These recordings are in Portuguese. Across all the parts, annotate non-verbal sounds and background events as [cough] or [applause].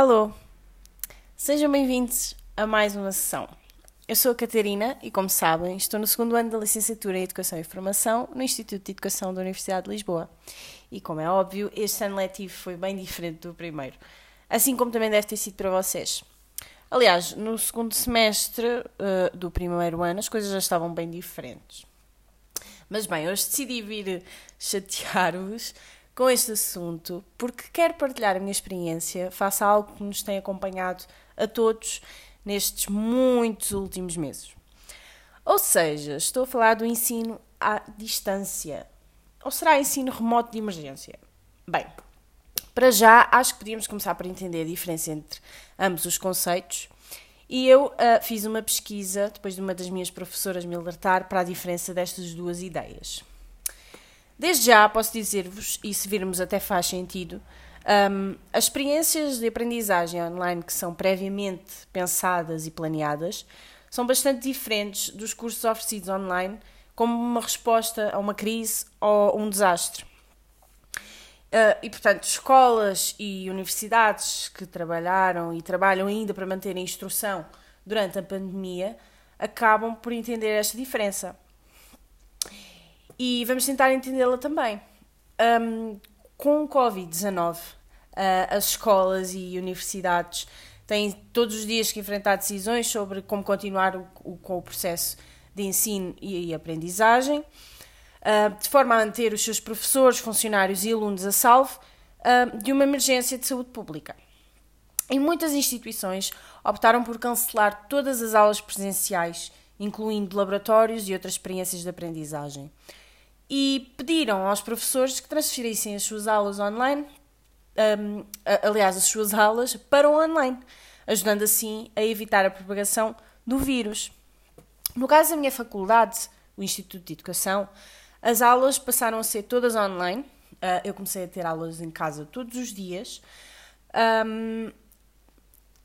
Alô! Sejam bem-vindos a mais uma sessão. Eu sou a Catarina e, como sabem, estou no segundo ano da licenciatura em Educação e Formação no Instituto de Educação da Universidade de Lisboa. E, como é óbvio, este ano letivo foi bem diferente do primeiro, assim como também deve ter sido para vocês. Aliás, no segundo semestre uh, do primeiro ano as coisas já estavam bem diferentes. Mas bem, hoje decidi vir chatear-vos com este assunto porque quero partilhar a minha experiência face a algo que nos tem acompanhado a todos nestes muitos últimos meses. Ou seja, estou a falar do ensino à distância. Ou será ensino remoto de emergência? Bem, para já acho que podíamos começar por entender a diferença entre ambos os conceitos. E eu uh, fiz uma pesquisa, depois de uma das minhas professoras me alertar, para a diferença destas duas ideias. Desde já posso dizer-vos, e se virmos até faz sentido, um, as experiências de aprendizagem online que são previamente pensadas e planeadas são bastante diferentes dos cursos oferecidos online como uma resposta a uma crise ou um desastre. Uh, e, portanto, escolas e universidades que trabalharam e trabalham ainda para manter a instrução durante a pandemia acabam por entender esta diferença e vamos tentar entendê-la também. Um, com o Covid-19, uh, as escolas e universidades têm todos os dias que enfrentar decisões sobre como continuar o, o, com o processo de ensino e aprendizagem, uh, de forma a manter os seus professores, funcionários e alunos a salvo uh, de uma emergência de saúde pública. E muitas instituições optaram por cancelar todas as aulas presenciais, incluindo laboratórios e outras experiências de aprendizagem e pediram aos professores que transferissem as suas aulas online, um, aliás, as suas [laughs] aulas, para o online, ajudando assim a evitar a propagação do vírus. No caso da minha faculdade, o Instituto de Educação, as aulas passaram a ser todas online. Uh, eu comecei a ter aulas em casa todos os dias. Um,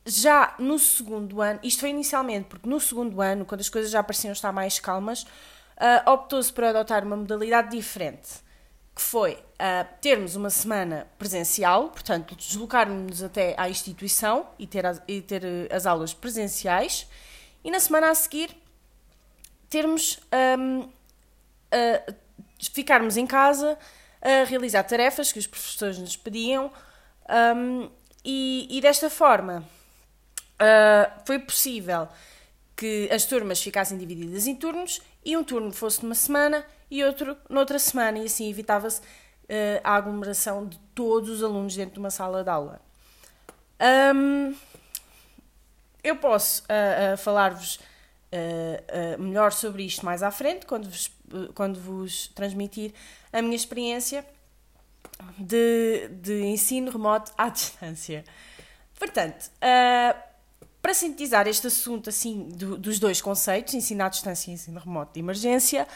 já no segundo ano, isto foi inicialmente, porque no segundo ano, quando as coisas já pareciam estar mais calmas, uh, optou-se por adotar uma modalidade diferente, que foi uh, termos uma semana presencial, portanto, deslocarmos-nos até à instituição e ter, as, e ter uh, as aulas presenciais, e na semana a seguir termos um, ficarmos em casa a realizar tarefas que os professores nos pediam um, e, e, desta forma uh, foi possível que as turmas ficassem divididas em turnos e um turno fosse numa semana e outro noutra semana, e assim evitava-se uh, a aglomeração de todos os alunos dentro de uma sala de aula. Um, eu posso uh, uh, falar-vos melhor sobre isto mais à frente, quando vos, quando vos transmitir a minha experiência de, de ensino remoto à [laughs] distância. Portanto, para sintetizar este assunto assim do, dos dois conceitos, ensino à distância e ensino remoto de emergência,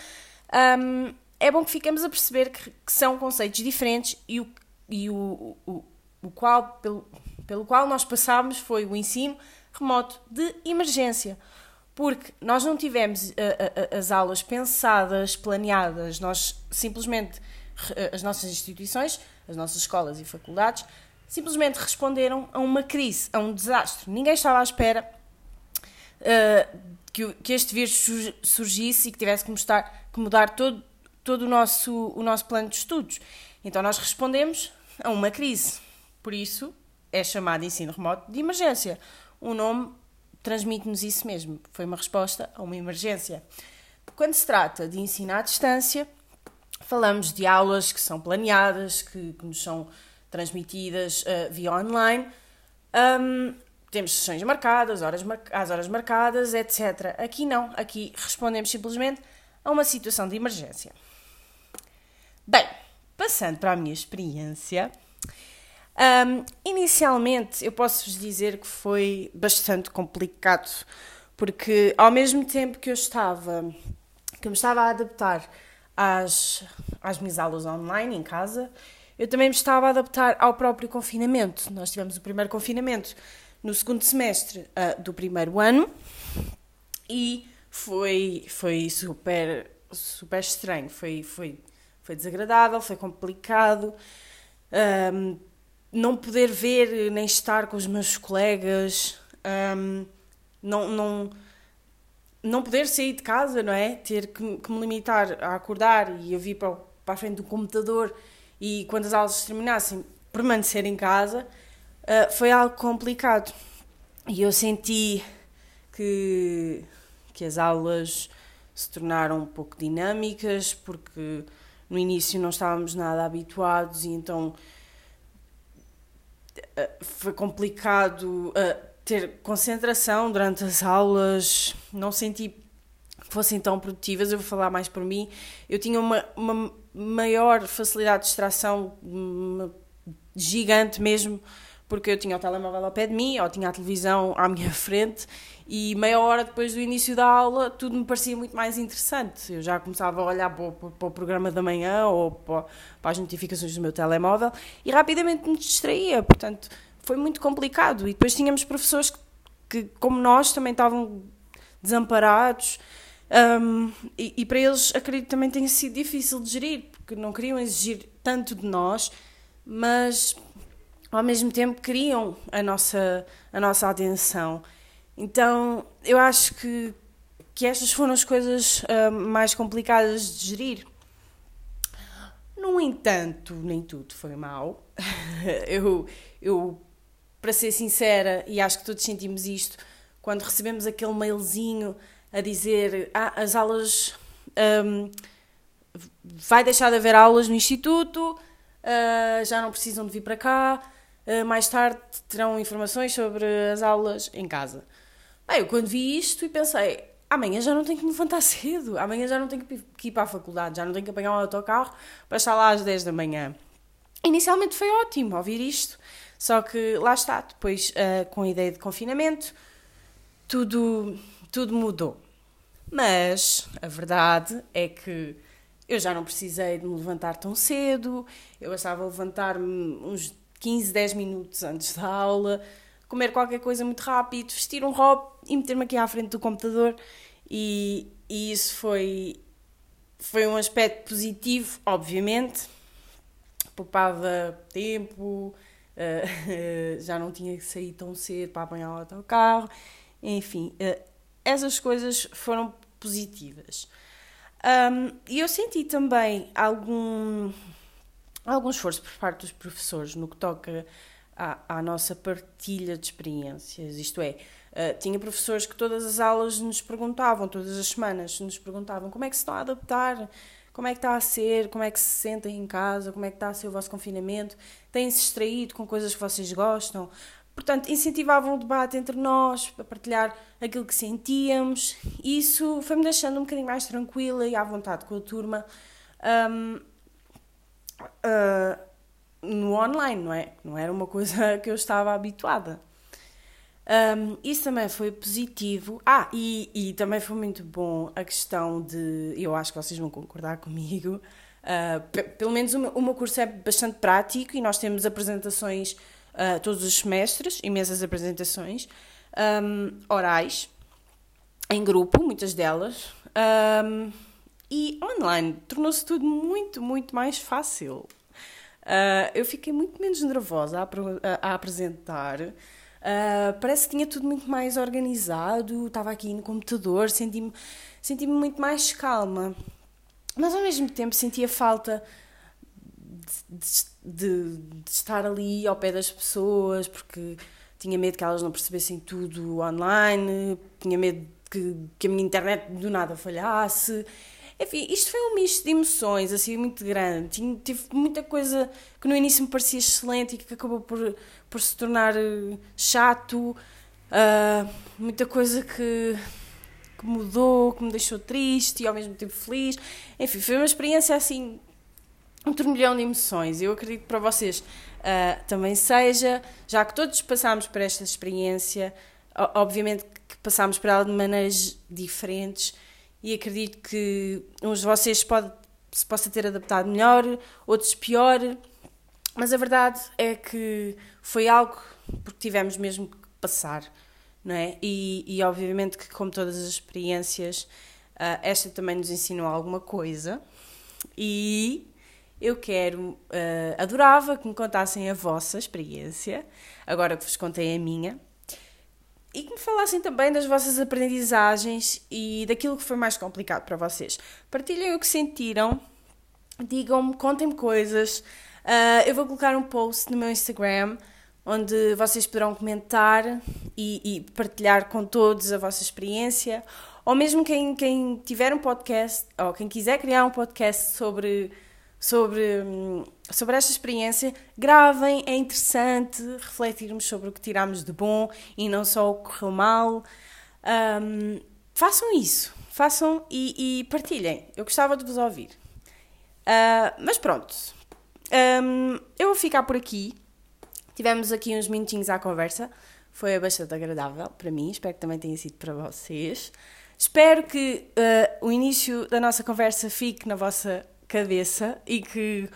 um, é bom que fiquemos a perceber que, que são conceitos diferentes e o, e o, o, o qual, pelo, pelo qual nós passámos foi o ensino remoto de emergência. Porque nós não tivemos uh, uh, as aulas pensadas, planeadas, nós simplesmente, as nossas instituições, as nossas escolas e faculdades, simplesmente responderam a uma crise, a um desastre. Ninguém estava à espera uh, que, que, este vírus surgisse e que tivesse que, que mudar todo, todo o, nosso, o nosso plano de estudos. Então nós respondemos a uma crise. Por isso é chamado ensino remoto de emergência. O nome transmite-nos isso mesmo. Foi uma resposta a uma emergência. Quando se trata de ensino à distância, falamos de aulas que são planeadas, que, que nos são transmitidas uh, via online. Um, temos sessões marcadas, horas mar às horas marcadas, etc. Aqui não, aqui respondemos simplesmente a uma situação de emergência. Bem, passando para a minha experiência, um, inicialmente eu posso-vos dizer que foi bastante complicado, porque ao mesmo tempo que eu estava, que eu me estava a adaptar às, às minhas aulas online em casa, eu também me estava a adaptar ao próprio confinamento. Nós tivemos o primeiro confinamento no segundo semestre uh, do primeiro ano e foi, foi super, super estranho, foi, foi, foi desagradável, foi complicado. Um, não poder ver nem estar com os meus colegas, um, não, não, não poder sair de casa, não é? Ter que, que me limitar a acordar e eu vir para, para a frente do computador e quando as aulas terminassem permanecer em casa, uh, foi algo complicado. E eu senti que, que as aulas se tornaram um pouco dinâmicas, porque no início não estávamos nada habituados e então uh, foi complicado uh, ter concentração durante as aulas, não senti que fossem tão produtivas, eu vou falar mais por mim. Eu tinha uma, uma maior facilidade de distração gigante mesmo, porque eu tinha o telemóvel ao pé de mim, ou tinha a televisão à minha [laughs] frente, e meia hora depois do início da aula tudo me parecia muito mais interessante. Eu já começava a olhar para o, para o programa da manhã ou para, para as notificações do meu telemóvel e rapidamente me distraía, portanto foi muito complicado. E depois tínhamos professores que, que como nós, também estavam desamparados. Um, e, e, para eles, acredito também tenha sido difícil de gerir, porque não queriam exigir tanto de nós, mas ao mesmo tempo queriam a nossa, a nossa atenção. Então, eu acho que, que estas foram as coisas uh, mais complicadas de gerir. No entanto, nem tudo foi mal. [laughs] eu, eu para ser sincera, e acho que todos sentimos isto, quando recebemos aquele mailzinho a dizer ah, as aulas. Um, vai deixar de haver aulas no instituto, uh, já não precisam de vir para cá, uh, mais tarde terão informações sobre as aulas em casa. Bem, eu quando vi isto e pensei, amanhã já não tenho que me levantar [laughs] cedo, amanhã já não tenho que ir para a faculdade, já não tenho que apanhar um autocarro para estar lá às 10 da manhã. Inicialmente foi ótimo ouvir isto, só que lá está, depois uh, com a ideia de confinamento, tudo, tudo mudou. Mas a verdade é que eu já não precisei de me levantar tão cedo, eu bastava levantar-me uns 15, 10 minutos antes da aula, comer qualquer coisa muito rápido, vestir um robe e meter-me aqui à frente do computador. E, e isso foi, foi um aspecto positivo, obviamente. Poupava tempo, uh, [laughs] já não tinha que sair tão cedo para apanhar o autocarro, enfim, uh, essas coisas foram positivas. Um, e eu senti também algum, algum esforço por parte dos professores no que toca à, à nossa partilha de experiências, isto é, Uh, tinha professores que todas as aulas nos perguntavam, todas as semanas nos perguntavam como é que se estão a adaptar? Como é que está a ser, como é que se sentem em casa, como é que está a ser o vosso confinamento, têm-se extraído com coisas que vocês gostam. Portanto, incentivavam o debate entre nós, a partilhar aquilo que sentíamos. Isso foi-me deixando um bocadinho mais tranquila e à vontade com a turma um, uh, no online, não é? Não era uma coisa [laughs] que eu estava habituada. Um, isso também foi positivo. Ah, e, e, também foi muito bom a questão de. Eu acho que vocês vão concordar comigo. Uh, pelo menos o meu, o meu, curso é bastante prático e nós temos apresentações uh, todos os semestres, imensas apresentações, um, orais, em grupo, muitas delas. Um, e online tornou-se tudo muito, muito mais fácil. Uh, eu fiquei muito menos nervosa a, a, a apresentar. Uh, parece que tinha tudo muito mais organizado, estava aqui no computador, senti-me senti muito mais calma. Mas ao mesmo tempo sentia falta de, de, estar ali ao pé das pessoas, porque tinha medo que elas não percebessem tudo online, tinha medo que, que a minha internet do nada falhasse. Enfim, isto foi um misto de emoções, assim, muito grande. Tinha, tive muita coisa que no início me parecia excelente e que acabou por, por se tornar eh, chato. Uh, muita coisa que, que mudou, que me deixou triste e ao mesmo tempo feliz. Enfim, foi uma experiência assim, um turbilhão de emoções. Eu acredito que para vocês uh, também seja, já que todos passámos por esta experiência, obviamente que passámos por ela de maneiras diferentes e acredito que uns de vocês pode, se possa ter adaptado melhor, outros pior, mas a verdade é que foi algo porque tivemos mesmo que passar, não é? E, e obviamente que como todas as experiências, uh, esta também nos ensinou alguma coisa e, eu quero, uh, adorava que me contassem a vossa experiência, agora que vos contei a minha, e que me falassem também das vossas aprendizagens e daquilo que foi mais complicado para vocês. Partilhem o que sentiram, digam-me, contem-me coisas. Uh, eu vou colocar um post no meu Instagram onde vocês poderão comentar e, e, partilhar com todos a vossa experiência, ou mesmo quem, quem tiver um podcast, ou quem quiser criar um podcast sobre, sobre, sobre esta experiência, gravem, é interessante refletirmos sobre o que tiramos de bom e não só o que correu mal. Um, façam isso, façam e, e, partilhem, eu gostava de vos ouvir. Uh, mas pronto, um, eu vou ficar por aqui. Tivemos aqui uns minutinhos à conversa. Foi bastante agradável para mim, espero que também tenha sido para vocês. Espero que uh, o início da nossa conversa fique na vossa cabeça e que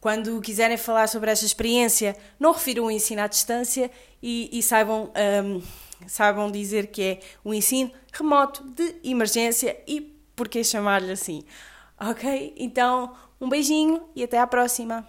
quando quiserem falar sobre esta experiência, não refiram o ensino à distância e, e saibam, um, saibam dizer que é o ensino remoto de emergência e por que chamar-lhe assim. Ok? Então, um beijinho e até à próxima!